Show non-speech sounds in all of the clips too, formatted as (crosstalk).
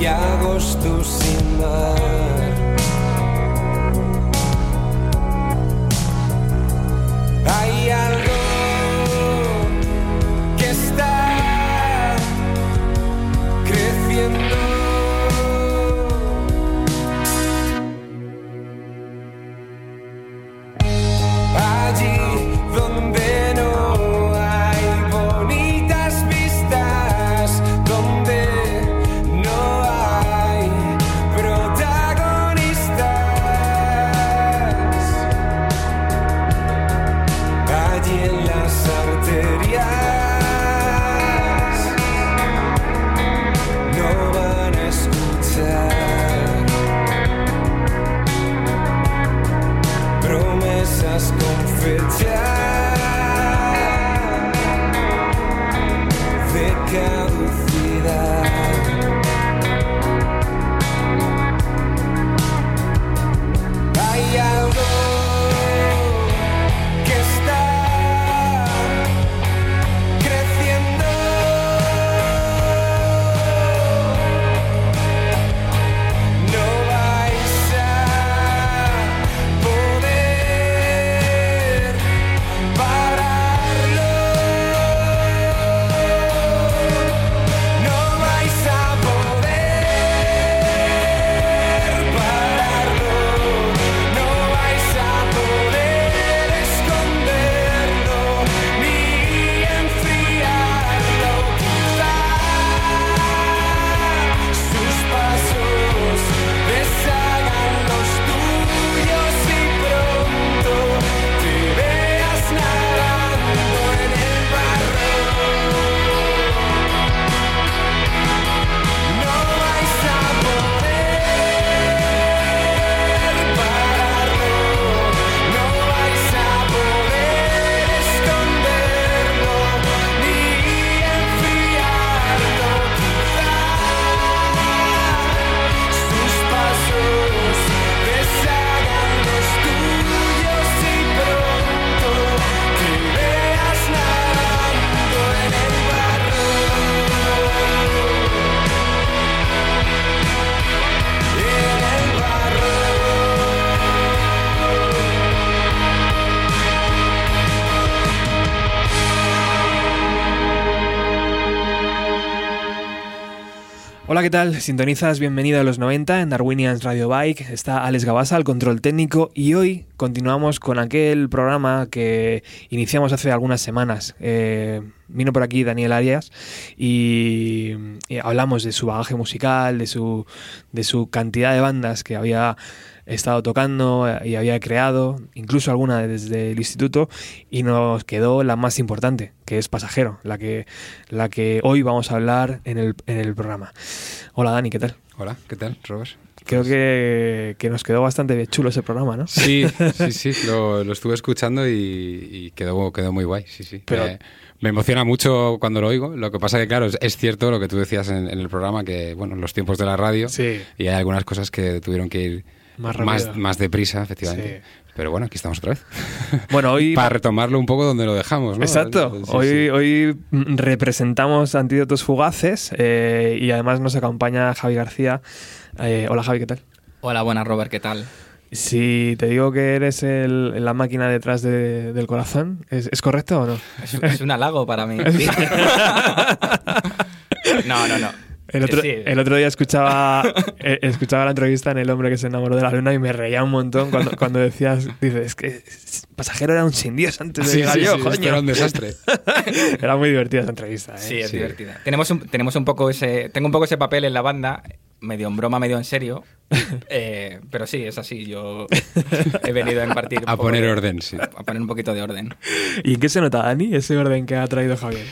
y agosto sin mar. ¿Qué tal? Sintonizas, bienvenido a los 90 en Darwinians Radio Bike. Está Alex Gabasa al control técnico y hoy continuamos con aquel programa que iniciamos hace algunas semanas. Eh, vino por aquí Daniel Arias y, y hablamos de su bagaje musical, de su, de su cantidad de bandas que había estado tocando y había creado, incluso alguna desde el instituto, y nos quedó la más importante, que es Pasajero, la que, la que hoy vamos a hablar en el, en el programa. Hola Dani, ¿qué tal? Hola, ¿qué tal, Robert? Creo que, que nos quedó bastante chulo ese programa, ¿no? Sí, (laughs) sí, sí, lo, lo estuve escuchando y, y quedó, quedó muy guay, sí, sí. Pero- me, me emociona mucho cuando lo oigo. Lo que pasa que, claro, es, es cierto lo que tú decías en, en el programa, que, bueno, los tiempos de la radio, Sí. y hay algunas cosas que tuvieron que ir Más más, rápido. más deprisa, efectivamente. Pero bueno, aquí estamos otra vez. (laughs) Bueno, hoy... (laughs) Para retomarlo un poco donde lo dejamos, ¿no? Exacto. Sí, hoy, sí. hoy representamos Antídotos Fugaces eh, y además nos acompaña Javi García. Eh, hola Javi, ¿qué tal? Hola, buenas Robert, ¿qué tal? Si te digo que eres el- la máquina detrás de- del corazón, ¿es, es correcto o no? Es, un- es un halago para mí. (laughs) no, no, no. El otro, Sí. el otro día escuchaba, (laughs) eh, escuchaba la entrevista en El hombre que se enamoró de la luna y me reía un montón cuando, cuando decías, dices, es que pasajero era un sin Dios antes de Sí, llegar sí, yo, coño. era un desastre. (laughs) Era muy divertida esa entrevista. ¿eh? Sí, es Sí. divertida. Tenemos un, tenemos un poco ese. Tengo un poco ese papel en la banda, medio en broma, medio en serio. (laughs) Eh, pero sí, es así. Yo he venido a impartir. A poner de- orden, sí. A poner un poquito de orden. ¿Y en qué se nota, Dani, ese orden que ha traído Javier?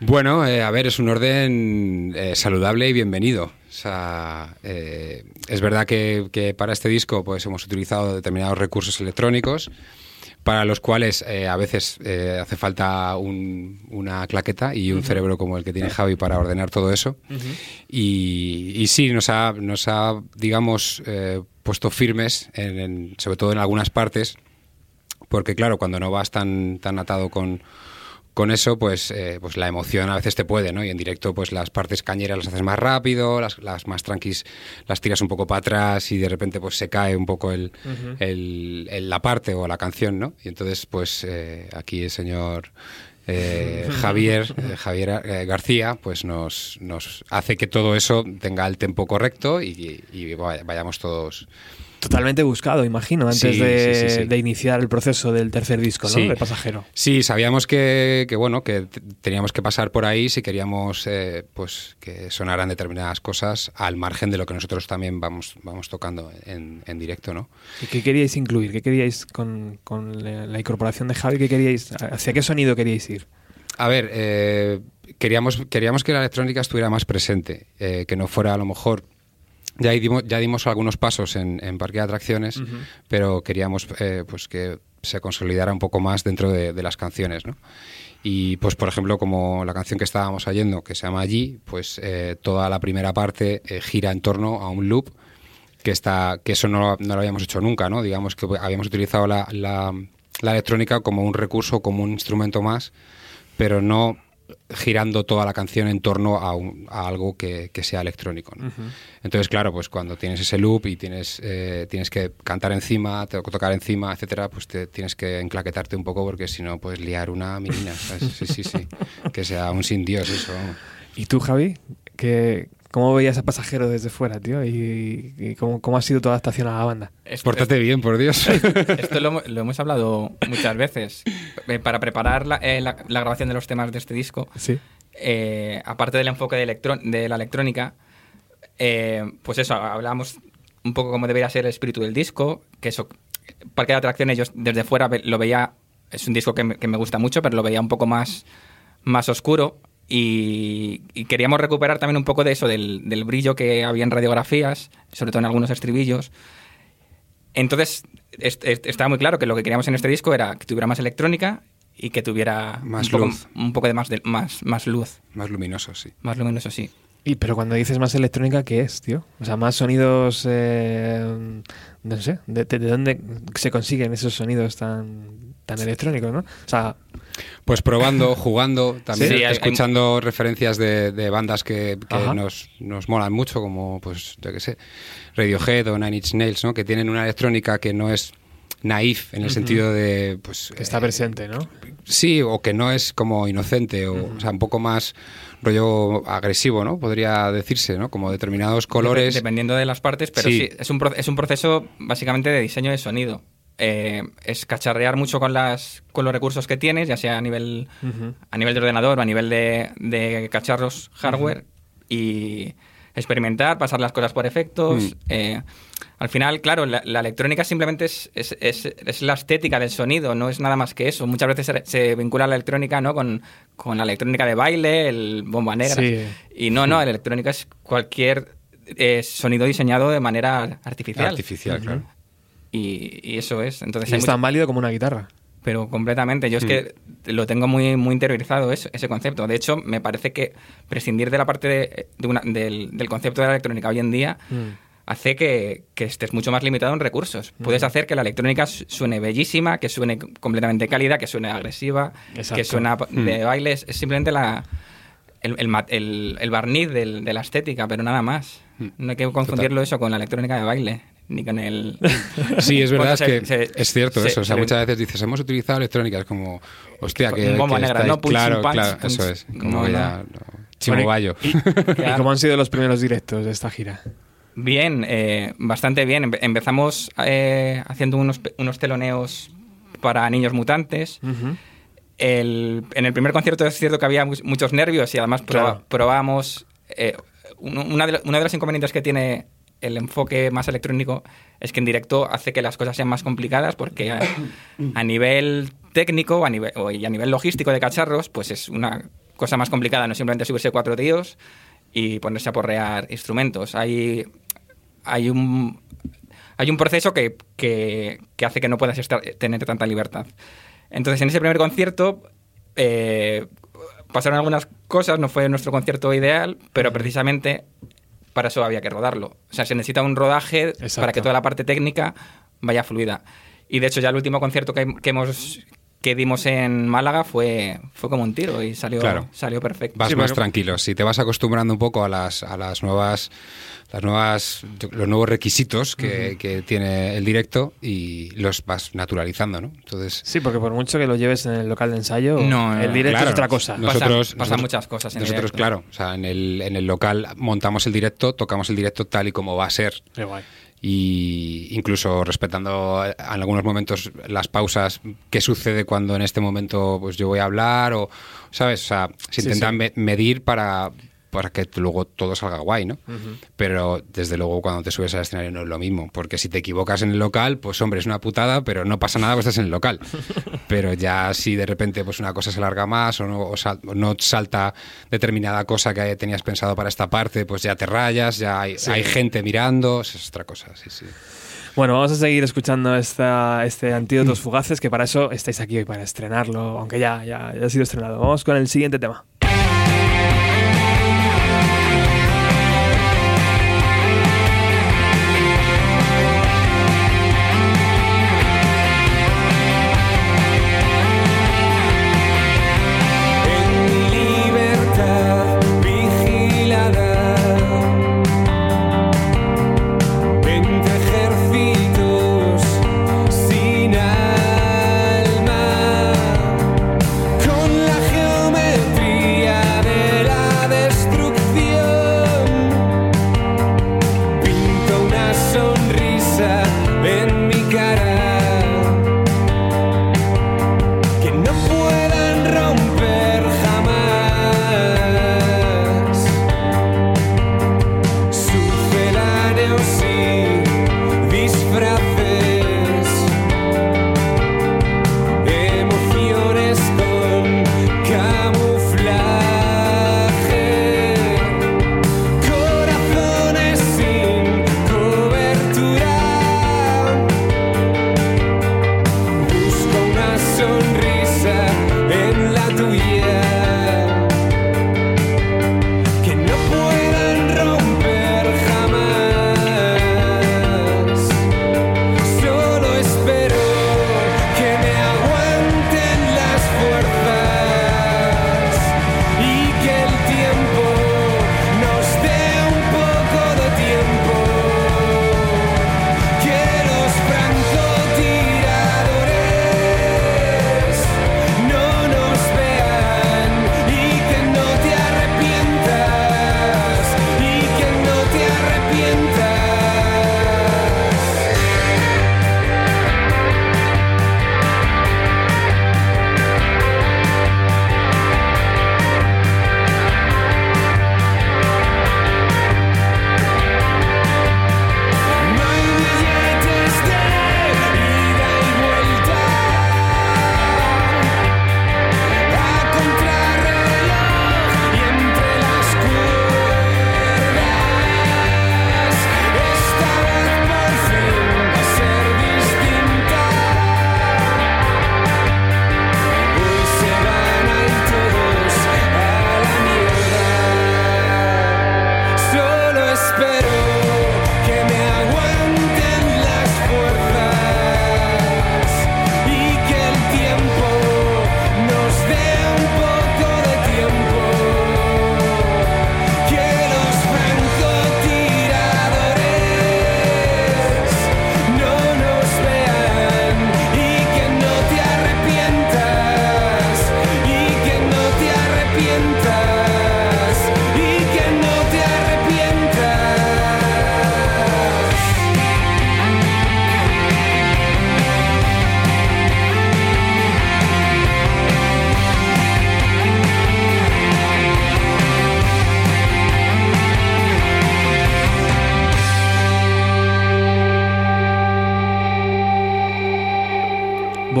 Bueno, eh, a ver, es un orden eh, saludable y bienvenido. O sea, eh, es verdad que, que para este disco pues hemos utilizado determinados recursos electrónicos para los cuales eh, a veces eh, hace falta un- una claqueta y un cerebro como el que tiene Javi para ordenar todo eso. y, y sí, nos ha, nos ha digamos, puesto firmes, en- en- sobre todo en algunas partes, porque claro, cuando no vas tan, tan atado con, con eso, pues, eh, pues la emoción a veces te puede, ¿no? Y en directo, pues las partes cañeras las haces más rápido, las, las más tranquis las tiras un poco para atrás y de repente pues se cae un poco el, el- el- la parte o la canción, ¿no? Y entonces, pues eh, aquí el señor eh, (laughs) Javier, eh, Javier eh, García, pues nos, nos hace que todo eso tenga el tempo correcto y, y vaya- vayamos todos Totalmente buscado, imagino, antes Sí, de, sí, sí, sí. de iniciar el proceso del tercer disco, ¿no? Sí. De Pasajero. Sí, sabíamos que, que, bueno que teníamos que pasar por ahí si queríamos eh, pues que sonaran determinadas cosas al margen de lo que nosotros también vamos vamos tocando en, en directo, ¿no? ¿Y qué queríais incluir? ¿Qué queríais con, la incorporación de Javi? ¿Qué queríais, ¿Hacia qué sonido queríais ir? A ver, eh, queríamos queríamos que la electrónica estuviera más presente, eh, que no fuera a lo mejor ya dimos, ya dimos algunos pasos en, en Parque de Atracciones, pero queríamos eh, pues que se consolidara un poco más dentro de, de las canciones, ¿no? Y pues por ejemplo como la canción que estábamos oyendo, que se llama Allí, pues eh, toda la primera parte eh, gira en torno a un loop que está que eso no, no lo habíamos hecho nunca, ¿no? Digamos que habíamos utilizado la, la- la electrónica como un recurso, como un instrumento más, pero no girando toda la canción en torno a, un- a algo que, que sea electrónico. ¿no? Entonces, claro, pues cuando tienes ese loop y tienes, eh, tienes que cantar encima, te- tocar encima, etcétera, pues te tienes que enclaquetarte un poco porque si no puedes liar una menina. ¿sabes? Sí, sí, sí. (laughs) Que sea un sin Dios eso. vamos. ¿Y tú, Javi? ¿Qué, ¿Cómo veías a Pasajero desde fuera, tío? ¿Y, y cómo, cómo ha sido tu adaptación a la banda? Esto- Pórtate bien, por Dios. (laughs) Esto lo, lo hemos hablado muchas veces. Eh, Para preparar la, eh, la- la grabación de los temas de este disco, Sí. eh, aparte del enfoque de, de la electrónica, eh, pues eso, hablábamos un poco cómo debería ser el espíritu del disco, que eso, Parque de Atracciones yo desde fuera lo veía, es un disco que me, que me gusta mucho, pero lo veía un poco más, más oscuro y, y queríamos recuperar también un poco de eso, del, del brillo que había en radiografías, sobre todo en algunos estribillos. Entonces, est- est- estaba muy claro que lo que queríamos en este disco era que tuviera más electrónica y que tuviera Más un, poco, luz. un poco de más, de más, más luz, Más luminoso, sí. más luminoso, sí. Y, pero cuando dices más electrónica, ¿qué es, tío? O sea, más sonidos, eh, no sé, de, de- de dónde se consiguen esos sonidos tan, tan electrónicos, ¿no? O sea, Pues probando, (laughs) jugando, también Sí, hay- hay- escuchando referencias de, de bandas que, nos, nos molan mucho, como, pues, yo qué sé, Radiohead o Nine Inch Nails, ¿no? Que tienen una electrónica que no es naif en el sentido de, pues... que está eh, presente, ¿no? Sí, o que no es como inocente, o, o sea, un poco más rollo agresivo, ¿no? Podría decirse, ¿no? Como determinados colores. Dep- Dependiendo de las partes, pero Sí. sí, es, un, pro- es un proceso básicamente de diseño de sonido. Eh, es cacharrear mucho con, las, con los recursos que tienes, ya sea a nivel, a nivel de ordenador o a nivel de, de cacharros hardware, y experimentar, pasar las cosas por efectos. Mm. eh, al final, claro, la, la electrónica simplemente es, es, es- es la estética del sonido, no es nada más que eso. Muchas veces se, se vincula la electrónica ¿no? con, con la electrónica de baile, el bomba negra. Sí. Y no, no, la electrónica es cualquier eh, sonido diseñado de manera artificial. Artificial, claro. Y, y eso es. Entonces Y es mucho- tan válido como una guitarra. pero completamente. Yo es que lo tengo muy, muy interiorizado eso- ese concepto. De hecho, me parece que prescindir de la parte de, de una- del, del concepto de la electrónica hoy en día Mm. hace que, que estés mucho más limitado en recursos. Puedes hacer que la electrónica su- suene bellísima, que suene completamente cálida, que suene agresiva, Exacto. que suena de baile. Es, simplemente la, el, el- el barniz del- de la estética, pero nada más. No hay que confundirlo eso con la electrónica de baile, ni con el... (laughs) Sí, es verdad, Bueno, es que se- es cierto se- eso. O sea, se- muchas veces dices, hemos utilizado electrónica, es como, hostia, que. Bomba que negra, estáis- ¿no? Claro, punch, claro, punch. eso es. Como No, ya. no. Chimo Bayo. ¿Y, y (laughs) cómo han sido los primeros directos de esta gira? Bien, eh, bastante bien. Empe- empezamos eh, haciendo unos, unos teloneos para niños mutantes. El- en el primer concierto es cierto que había mu- muchos nervios y además proba- Claro. probábamos... eh, uno, una de, uno de los inconvenientes que tiene el enfoque más electrónico es que en directo hace que las cosas sean más complicadas porque a, nivel técnico a nivel, y a nivel logístico de cacharros, pues es una cosa más complicada, no simplemente subirse cuatro tíos y ponerse a porrear instrumentos. Hay, hay un hay un proceso que, que- que hace que no puedas estar- tener tanta libertad. Entonces, en ese primer concierto eh, pasaron algunas cosas, no fue nuestro concierto ideal, pero precisamente para eso había que rodarlo. O sea, se necesita un rodaje Exacto. para que toda la parte técnica vaya fluida. Y de hecho, ya el último concierto que, que hemos que dimos en Málaga fue, fue como un tiro y salió, Claro. salió perfecto. Vas Sí, más porque- tranquilo. Si te vas acostumbrando un poco a las, a las nuevas, las nuevas, los nuevos requisitos que, que tiene el directo y los vas naturalizando, ¿no? Entonces, Sí, porque por mucho que lo lleves en el local de ensayo, No, el directo Claro, es otra cosa. Pasan- nosotros- pasan muchas cosas en nosotros, directo. claro, o sea, en el, en el local montamos el directo, tocamos el directo tal y como va a ser. Qué guay. Y incluso respetando eh, en algunos momentos las pausas qué sucede cuando en este momento pues yo voy a hablar o sabes o sea se Sí, intenta sí. me- medir para para que luego todo salga guay, ¿no? Pero desde luego cuando te subes al escenario no es lo mismo, porque si te equivocas en el local, pues hombre, es una putada, pero no pasa nada, pues estás en el local. (laughs) pero ya si de repente pues una cosa se larga más o no, o sal- no salta determinada cosa que tenías pensado para esta parte, pues ya te rayas, ya hay, hay gente mirando, eso es otra cosa, sí, sí. Bueno, vamos a seguir escuchando esta, este Antídotos Fugaces, que para eso estáis aquí hoy, para estrenarlo, aunque ya, ya, ya ha sido estrenado. Vamos con el siguiente tema.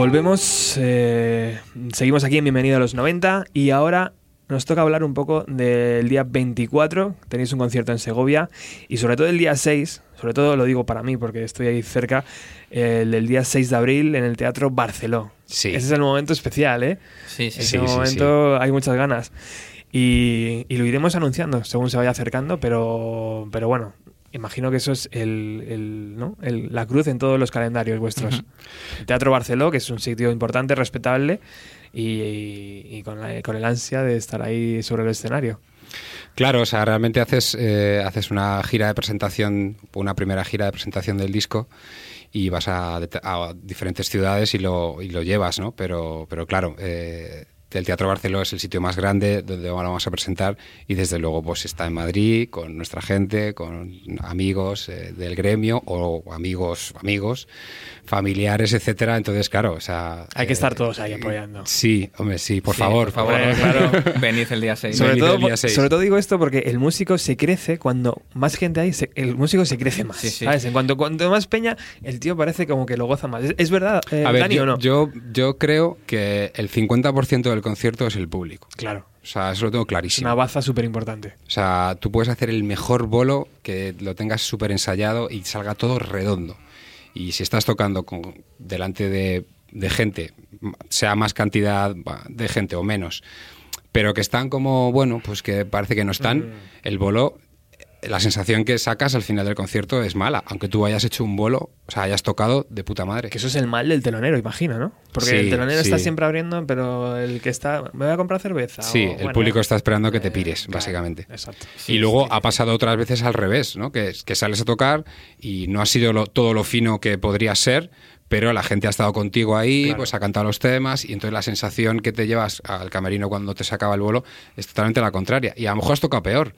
Volvemos, eh, seguimos aquí en Bienvenido a los 90 y ahora nos toca hablar un poco del día 24, tenéis un concierto en Segovia, y sobre todo el día 6, sobre todo lo digo para mí porque estoy ahí cerca, el del día 6 de abril en el Teatro Barceló. Sí. Ese es el momento especial, ¿eh? Sí, sí. Ese Sí, sí, momento hay muchas ganas. Y, y lo iremos anunciando según se vaya acercando, pero, pero bueno, imagino que eso es el, el- ¿no? El- la cruz en todos los calendarios vuestros. Teatro Barceló, que es un sitio importante, respetable, y, y con, la- con el ansia de estar ahí sobre el escenario. Claro, o sea, realmente haces, eh, haces una gira de presentación, una primera gira de presentación del disco y vas a, a diferentes ciudades y lo, y lo llevas, ¿no? Pero, pero claro, eh, el Teatro Barceló es el sitio más grande donde lo vamos a presentar y desde luego pues está en Madrid con nuestra gente, con amigos eh, del gremio o amigos, amigos, familiares, etcétera. Entonces, claro, o sea... Hay que eh, estar todos ahí apoyando. Sí, hombre, sí, por Sí, favor. por favor. Hombre, claro. (laughs) Venid el día 6. Sobre todo, día sobre todo digo esto porque el músico se crece cuando más gente hay, se- el músico se crece más. Sí, sí. ¿sabes? En cuanto, cuanto más peña, el tío parece como que lo goza más. ¿Es, es verdad, eh, A ver, Dani, yo, o no? yo, yo creo que el 50% del concierto es el público. Claro. O sea, eso lo tengo clarísimo. una baza súper importante. O sea, tú puedes hacer el mejor bolo, que lo tengas súper ensayado y salga todo redondo. Y si estás tocando con, delante de, de gente, sea más cantidad de gente o menos, pero que están como, bueno, pues que parece que no están, el bolo, la sensación que sacas al final del concierto es mala, aunque tú hayas hecho un bolo, o sea, hayas tocado de puta madre. Que eso es el mal del telonero, imagino, ¿no? Porque Sí, el telonero está siempre abriendo, pero el que está. ¿Me voy a comprar cerveza? Sí, O, el bueno, público está esperando que te eh, pires, claro, básicamente. Exacto. y luego ha pasado otras veces al revés, ¿no? Que, que sales a tocar y no ha sido lo- todo lo fino que podría ser, pero la gente ha estado contigo ahí, Claro. pues ha cantado los temas y entonces la sensación que te llevas al camerino cuando te sacaba el bolo es totalmente la contraria. Y a lo mejor has tocado peor,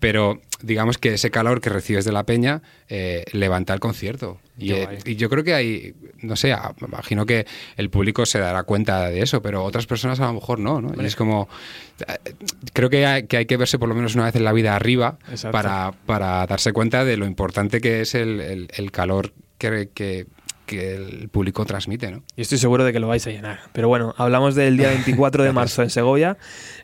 pero digamos que ese calor que recibes de la peña eh, levanta el concierto. Y, eh, y yo creo que hay, no sé, a- me imagino que el público se dará cuenta de eso, pero otras personas a lo mejor no, ¿no? Y es como, creo que hay, que hay que verse por lo menos una vez en la vida arriba para, para darse cuenta de lo importante que es el, el- el calor que, que- que el público transmite, ¿no? Y estoy seguro de que lo vais a llenar. Pero bueno, hablamos del día (laughs) 24 de marzo en Segovia,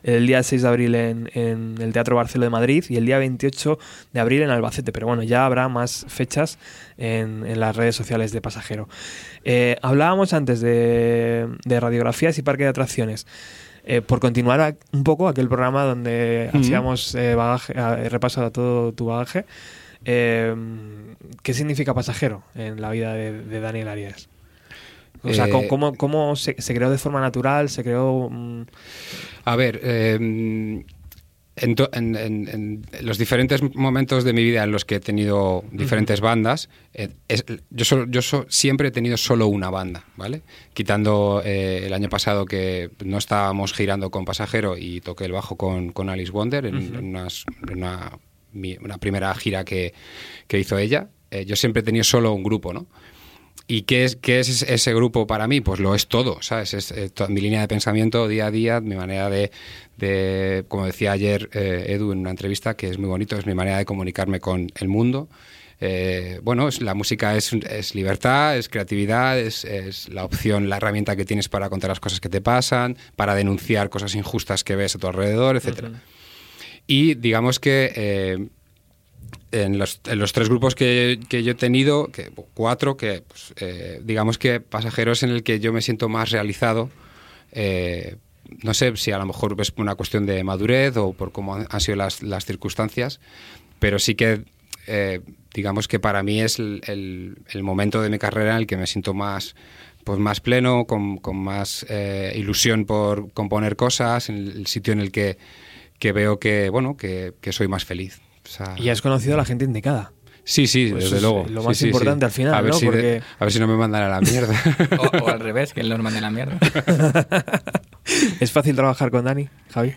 el día 6 de abril en, en el Teatro Barceló de Madrid y el día 28 de abril en Albacete. Pero bueno, ya habrá más fechas en, en las redes sociales de Pasajero. Eh, hablábamos antes de, de radiografías y parque de atracciones. Eh, por continuar a- un poco aquel programa donde hacíamos eh, bagaje, eh, repaso a todo tu bagaje, eh, ¿qué significa pasajero en la vida de, de Daniel Arias? O sea, Eh, ¿cómo, cómo- cómo se, se creó de forma natural? ¿Se creó...? mm, A ver, eh, en, los diferentes momentos de mi vida en los que he tenido diferentes bandas, eh, es- yo, solo- yo so- siempre he tenido solo una banda, ¿vale? Quitando eh, el año pasado que no estábamos girando con Pasajero y toqué el bajo con, con Alice Wonder en, en unas- en una, mi- una primera gira que, que hizo ella. eh, yo siempre he tenido solo un grupo, ¿no? ¿Y qué es, qué es ese grupo para mí? Pues lo es todo, ¿sabes? Es eh, mi línea de pensamiento día a día, mi manera de, de, como decía ayer eh, Edu en una entrevista, que es muy bonito, es mi manera de comunicarme con el mundo. Eh, bueno, la música es, es libertad, es creatividad, es, es la opción, la herramienta que tienes para contar las cosas que te pasan, para denunciar cosas injustas que ves a tu alrededor, etcétera. Y digamos que eh, en, los, en los tres grupos que, que yo he tenido, que, cuatro, que pues, eh, digamos que pasajeros en el que yo me siento más realizado. eh, no sé si a lo mejor es una cuestión de madurez o por cómo han sido las, las circunstancias, pero sí que eh, digamos que para mí es el, el- el momento de mi carrera en el que me siento más pues más pleno, con, con más eh, ilusión por componer cosas, en el sitio en el que, que veo que bueno que, que soy más feliz. O sea, Y has conocido a la gente indicada. Sí, sí, Pues desde es luego. lo Sí, más sí, sí. importante al final, a ver ¿no? Si de- a ver si no me mandan a la mierda. (laughs) O, o al revés, que él nos mande la mierda. (laughs) ¿Es fácil trabajar con Dani, Javi?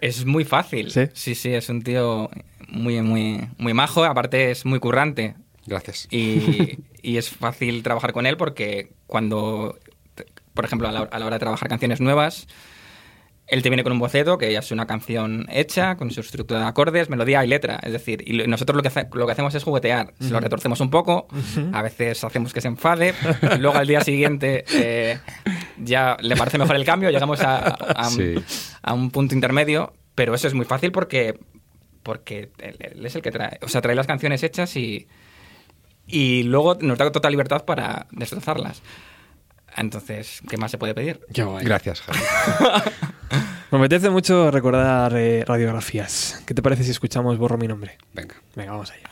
Es muy fácil. ¿Sí? sí, sí, es un tío muy, muy, muy majo, aparte es muy currante. Gracias. Y, y es fácil trabajar con él porque cuando, por ejemplo, a la, a la hora de trabajar canciones nuevas, él te viene con un boceto que ya es una canción hecha, con su estructura de acordes, melodía y letra. Es decir, y nosotros lo que, hace- lo que hacemos es juguetear. Se lo retorcemos un poco, a veces hacemos que se enfade, y (laughs) luego al día siguiente eh, ya le parece mejor el cambio, llegamos a, a un- Sí. a un punto intermedio, pero eso es muy fácil porque, porque él, él es el que trae, o sea, trae las canciones hechas y, y luego nos da total libertad para destrozarlas. Entonces, ¿qué más se puede pedir? Qué guay. Gracias, Javi. (laughs) Me apetece mucho recordar eh, radiografías. ¿Qué te parece si escuchamos Borro mi nombre? Venga. Venga, vamos allá.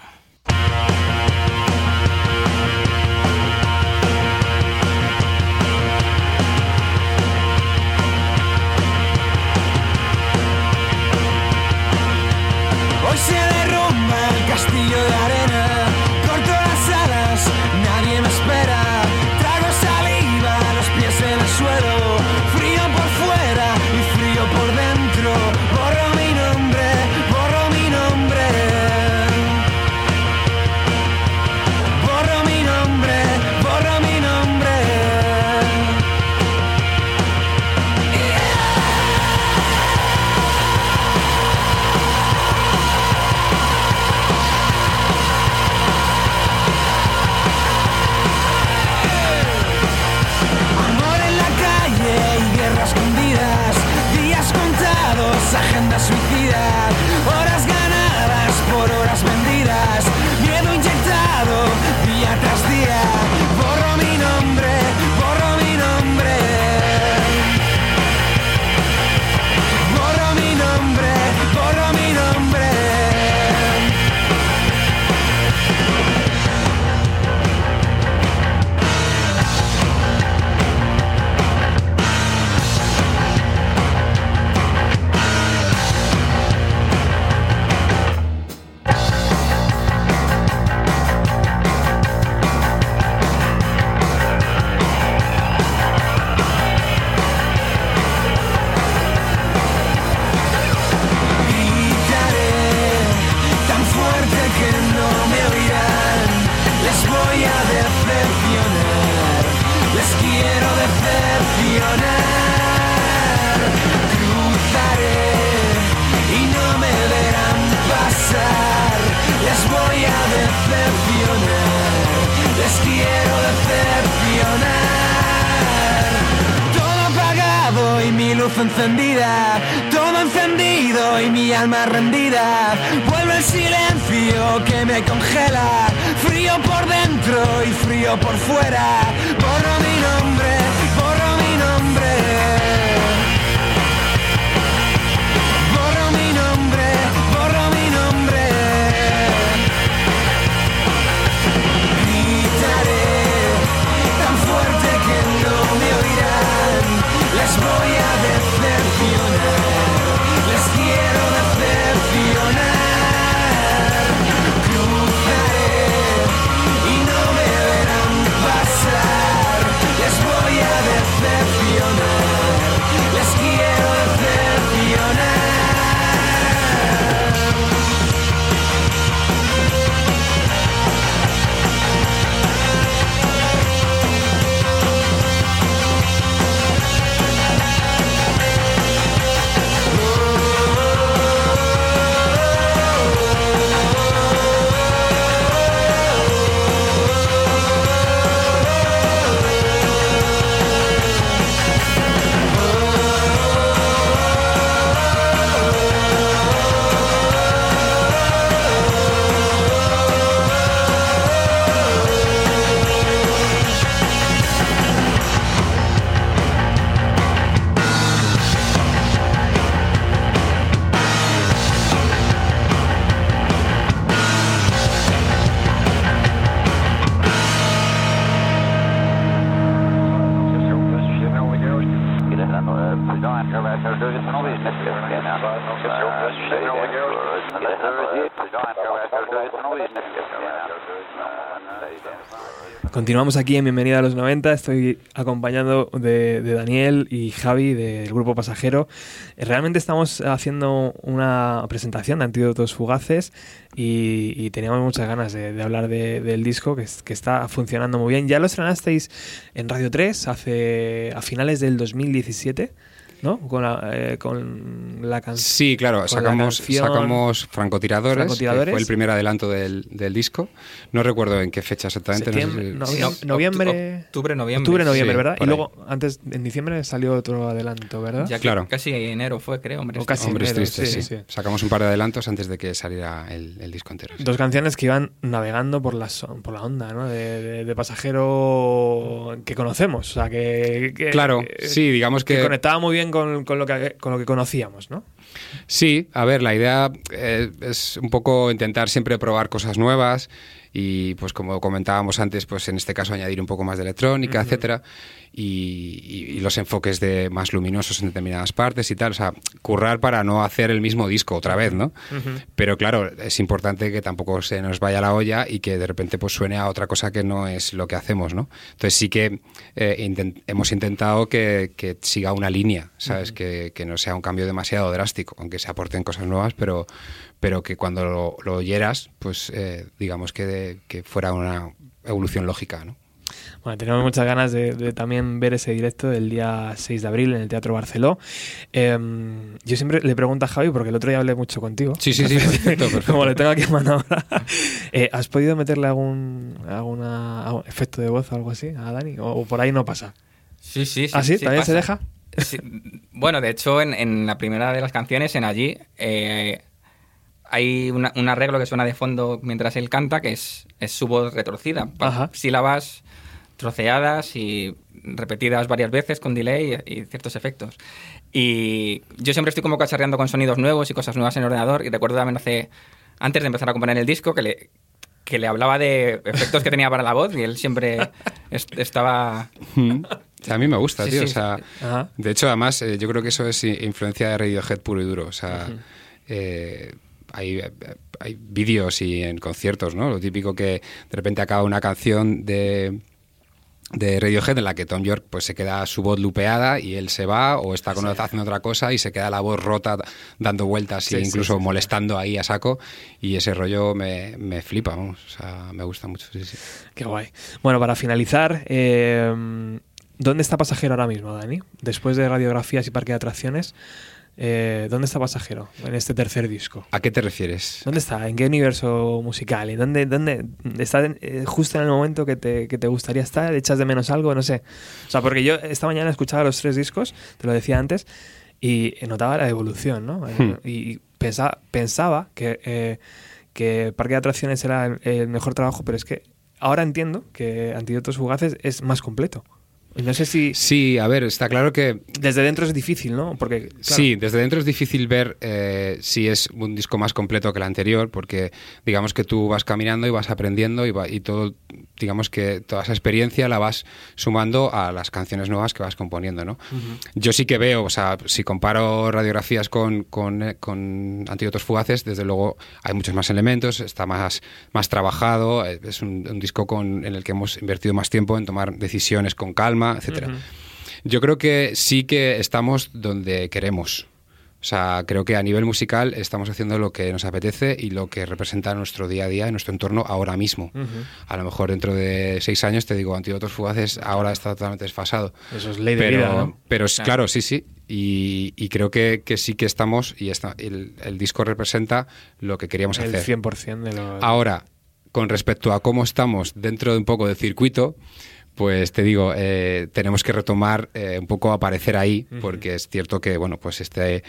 Hoy se derrumba el castillo de arena, corto las alas, nadie me espera. Continuamos aquí en Bienvenida a los 90. Estoy acompañado de, Daniel y Javi del grupo Pasajero. Eh, Realmente estamos haciendo una presentación de Antídotos Fugaces y, teníamos muchas ganas de, hablar de- del disco que, que está funcionando muy bien. Ya lo estrenasteis en Radio 3 hace, a finales del 2017. ¿No? Con la, eh, con la canción. Sí, claro, sacamos, sacamos francotiradores, fue el primer adelanto del, del, disco. No recuerdo en qué fecha exactamente. noviembre. Octubre, noviembre. Octubre, noviembre, ¿verdad? Y luego, antes, en diciembre salió otro adelanto, ¿verdad? Ya claro. Casi enero fue, creo. Hombres, casi tristes, sí, sí. Sacamos un par de adelantos antes de que saliera el, el disco entero. Dos canciones que iban navegando por la, por la onda, ¿no? De, pasajero que conocemos. O sea, que. claro, sí, digamos que. conectaba muy bien con, con, lo que, con lo que conocíamos, ¿no? Sí, a ver, la idea eh, es un poco intentar siempre probar cosas nuevas y pues como comentábamos antes, pues en este caso añadir un poco más de electrónica, etcétera, y, los enfoques de más luminosos en determinadas partes y tal, o sea, currar para no hacer el mismo disco otra vez, ¿no? Pero claro, es importante que tampoco se nos vaya la olla y que de repente pues suene a otra cosa que no es lo que hacemos, ¿no? Entonces sí que eh, hemos intentado que, siga una línea, ¿sabes? que, que no sea un cambio demasiado drástico, aunque se aporten cosas nuevas, pero pero que cuando lo, oyeras, pues eh, digamos que, que, fuera una evolución lógica, ¿no? Bueno, tenemos muchas ganas de, también ver ese directo del día 6 de abril en el Teatro Barceló. Em, yo siempre le pregunto a Javi, porque el otro día hablé mucho contigo. Sí, sí, sí, (laughs) perfecto, Como le tengo aquí en mano ahora. (laughs) Eh, ¿Has podido meterle algún, alguna, efecto de voz o algo así a Dani? ¿O, por ahí no pasa? Sí, sí, sí. ¿Ah, sí? ¿También se deja? Bueno, de hecho, en, la primera de las canciones, en allí, eh, hay un arreglo que suena de fondo mientras él canta, que es, es su voz retorcida. Sílabas troceadas y repetidas varias veces con delay y, ciertos efectos. Y yo siempre estoy como cacharreando con sonidos nuevos y cosas nuevas en el ordenador. Y recuerdo también hace, antes de empezar a componer el disco, que le, que le hablaba de efectos que tenía para la voz y él siempre estaba... A mí me gusta, tío. o sea, de hecho, además, eh, yo creo que eso es influencia de Radiohead puro y duro. O sea, hay, hay vídeos y en conciertos, ¿no? Lo típico que de repente acaba una canción de de Radiohead en la que Tom York pues se queda su voz lupeada y él se va o está haciendo otra cosa y se queda la voz rota dando vueltas e incluso molestando ahí a saco y ese rollo me, me flipa, vamos, o sea, me gusta mucho. Qué guay. Bueno, para finalizar, eh, ¿dónde está Pasajero ahora mismo, Dani? Después de radiografías y parque de atracciones, eh, ¿Dónde está Pasajero en este tercer disco? ¿A qué te refieres? ¿Dónde está? ¿En qué universo musical? ¿Y dónde, dónde está eh, justo en el momento que te, que te, gustaría estar? ¿Echas de menos algo? No sé. O sea, porque yo esta mañana escuchaba los tres discos, te lo decía antes, y notaba la evolución, ¿no? Eh, hmm. Y pensaba, pensaba que, que Parque de Atracciones era el mejor trabajo, pero es que ahora entiendo que Antidotos Fugaces es más completo. No sé si... Sí, a ver, está claro que... Desde dentro es difícil, ¿no? Porque, Sí, desde dentro es difícil ver eh, si es un disco más completo que el anterior, porque digamos que tú vas caminando y vas aprendiendo y, y todo, digamos que toda esa experiencia la vas sumando a las canciones nuevas que vas componiendo, ¿no? Yo sí que veo, o sea, si comparo radiografías con, con, eh, con Antídotos Fugaces, desde luego hay muchos más elementos, está más, más trabajado, eh, es un, un disco con, en el que hemos invertido más tiempo en tomar decisiones con calma, etcétera. Yo creo que sí que estamos donde queremos. O sea, creo que a nivel musical estamos haciendo lo que nos apetece y lo que representa nuestro día a día, en nuestro entorno ahora mismo. A lo mejor dentro de seis años te digo, Antídotos Fugaces ahora está totalmente desfasado. Eso es ley de pero, vida, Pero claro. sí, sí. Y, creo que, sí que estamos y está, el, disco representa lo que queríamos hacer. El 100% de lo... Ahora, con respecto a cómo estamos dentro de un poco del circuito, pues te digo, eh, tenemos que retomar eh, un poco aparecer ahí, porque es cierto que, bueno, pues este,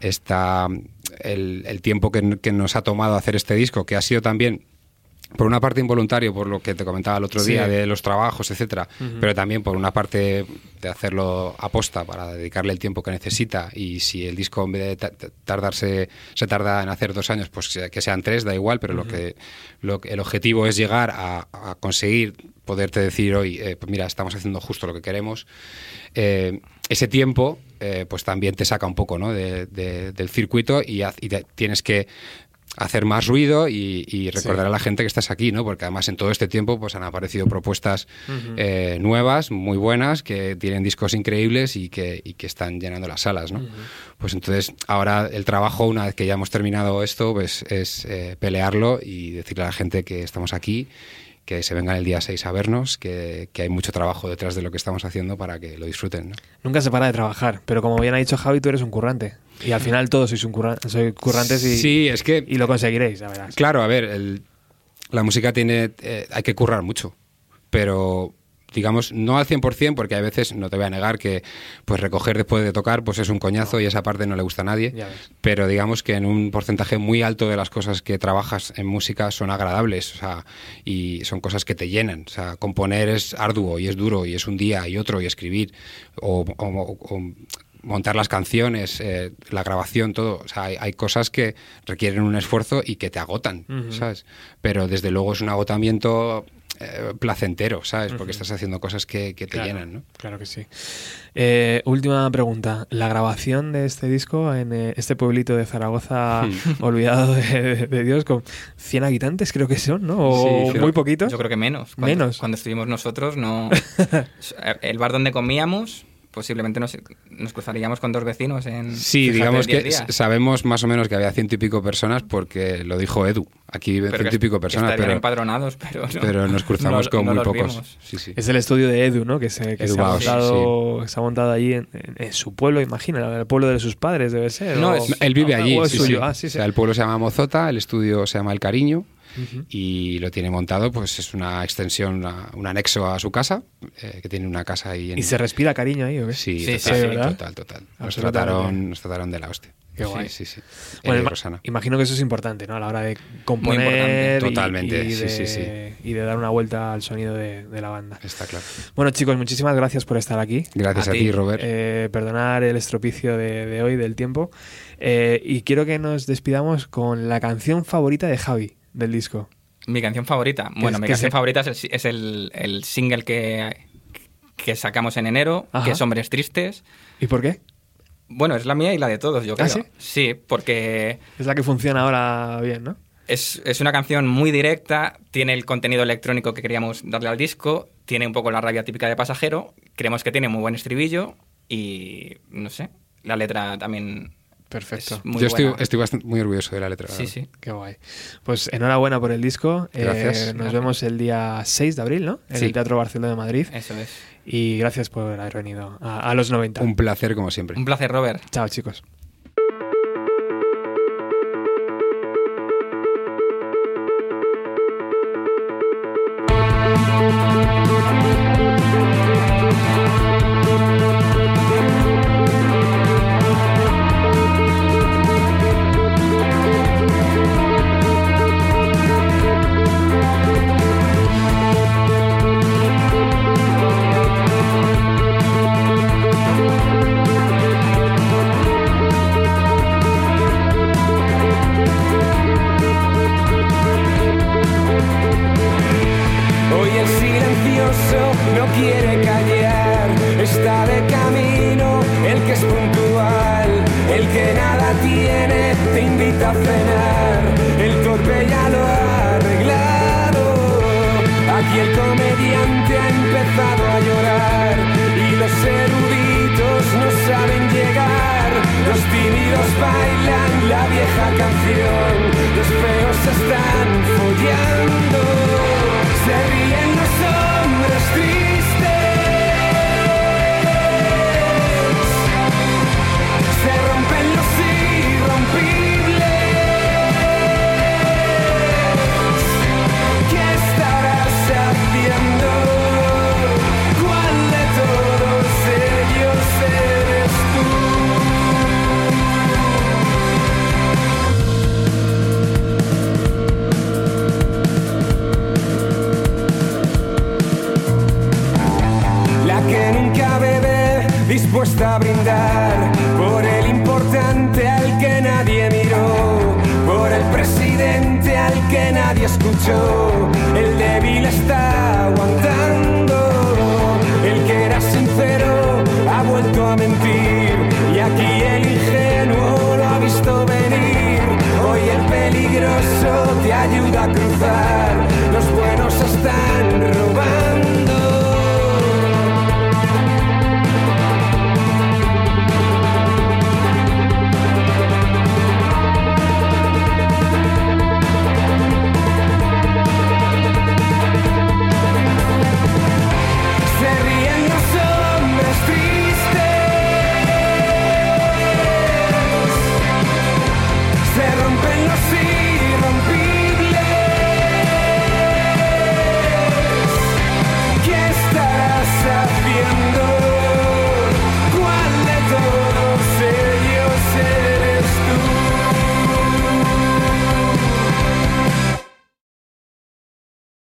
está el, el tiempo que, que, nos ha tomado hacer este disco, que ha sido también por una parte involuntario, por lo que te comentaba el otro día de los trabajos, etcétera, pero también por una parte de hacerlo aposta para dedicarle el tiempo que necesita y si el disco en vez de tardarse se tarda en hacer dos años, pues que sean tres, da igual, pero lo que lo, el objetivo es llegar a, conseguir poderte decir hoy, eh, pues mira, estamos haciendo justo lo que queremos. Eh, ese tiempo, eh, pues también te saca un poco ¿no? del circuito y, y tienes que hacer más ruido y, recordar a la gente que estás aquí, ¿no? Porque además en todo este tiempo pues han aparecido propuestas eh, nuevas, muy buenas, que tienen discos increíbles y que, y que están llenando las salas, ¿no? Pues entonces ahora el trabajo, una vez que ya hemos terminado esto, pues es eh, pelearlo y decirle a la gente que estamos aquí que se vengan el día 6 a vernos, que, que, hay mucho trabajo detrás de lo que estamos haciendo para que lo disfruten. ¿no? Nunca se para de trabajar, pero como bien ha dicho Javi, tú eres un currante. Y al final todos sois, un curra sois currantes y, sí, es que, y lo conseguiréis, la verdad. Claro, a ver, el, la música tiene, eh, hay que currar mucho, pero digamos, no al 100%, porque a veces, no te voy a negar que pues recoger después de tocar pues es un coñazo y esa parte no le gusta a nadie, pero digamos que en un porcentaje muy alto de las cosas que trabajas en música son agradables, o sea, y son cosas que te llenan, o sea, componer es arduo y es duro y es un día y otro y escribir o, montar las canciones, eh, la grabación, todo. O sea, hay, cosas que requieren un esfuerzo y que te agotan, ¿sabes? Pero desde luego es un agotamiento eh, placentero, ¿sabes? Porque estás haciendo cosas que, te llenan, ¿no? Claro que sí. Eh, última pregunta. La grabación de este disco en eh, este pueblito de Zaragoza (laughs) olvidado de, Dios con 100 habitantes creo que son, ¿no? O muy poquitos. Yo creo que menos. menos. Cuando estuvimos nosotros, no... (laughs) el bar donde comíamos posiblemente nos, nos, cruzaríamos con dos vecinos en... Sí, digamos que sabemos más o menos que había ciento y pico personas porque lo dijo Edu. Aquí viven ciento y pico personas, pero... empadronados, pero, pero nos cruzamos (laughs) con muy pocos. Es el estudio de Edu, ¿no? Que se, que se, ha, montado, se ha montado allí en, su pueblo, imagina, el pueblo de sus padres debe ser. No, él vive allí. Ah, o sea, el pueblo se llama Mozota, el estudio se llama El Cariño y lo tiene montado, pues es una extensión, un anexo a su casa, eh, que tiene una casa ahí. En... ¿Y se respira cariño ahí o qué? Sí, total, total, Nos trataron, nos trataron de la hostia. Qué guay. Sí, sí, Bueno, imagino que eso es importante, ¿no? A la hora de componer Totalmente, y, sí, sí, sí. y de dar una vuelta al sonido de, la banda. Está claro. Bueno, chicos, muchísimas gracias por estar aquí. Gracias a, ti, Robert. Eh, perdonar el estropicio de, hoy, del tiempo. Eh, y quiero que nos despidamos con la canción favorita de Javi del disco. Mi canción favorita. Bueno, mi canción favorita es, el, single que, que, sacamos en enero, que es Hombres Tristes. ¿Y por qué? Bueno, es la mía y la de todos, yo ¿Ah, creo. sí? porque... Es la que funciona ahora bien, ¿no? Es, una canción muy directa, tiene el contenido electrónico que queríamos darle al disco, tiene un poco la rabia típica de pasajero, creemos que tiene muy buen estribillo y, no sé, la letra también Perfecto. Yo estoy, estoy bastante, muy orgulloso de la letra. Sí, sí. Qué guay. Pues enhorabuena por el disco. Eh, gracias. nos vemos el día 6 de abril, ¿no? En el Teatro Barcelona de Madrid. Eso es. Y gracias por haber venido a, a los 90. Un placer, como siempre. Un placer, Robert. Chao, chicos. silencioso, no quiere callar. Está de camino el que es puntual, el que nada tiene, te invita a cenar. El torpe ya lo ha arreglado. Aquí el comediante ha empezado a llorar y los eruditos no saben llegar. Los tímidos bailan la vieja canción, los feos están follando. Escuchó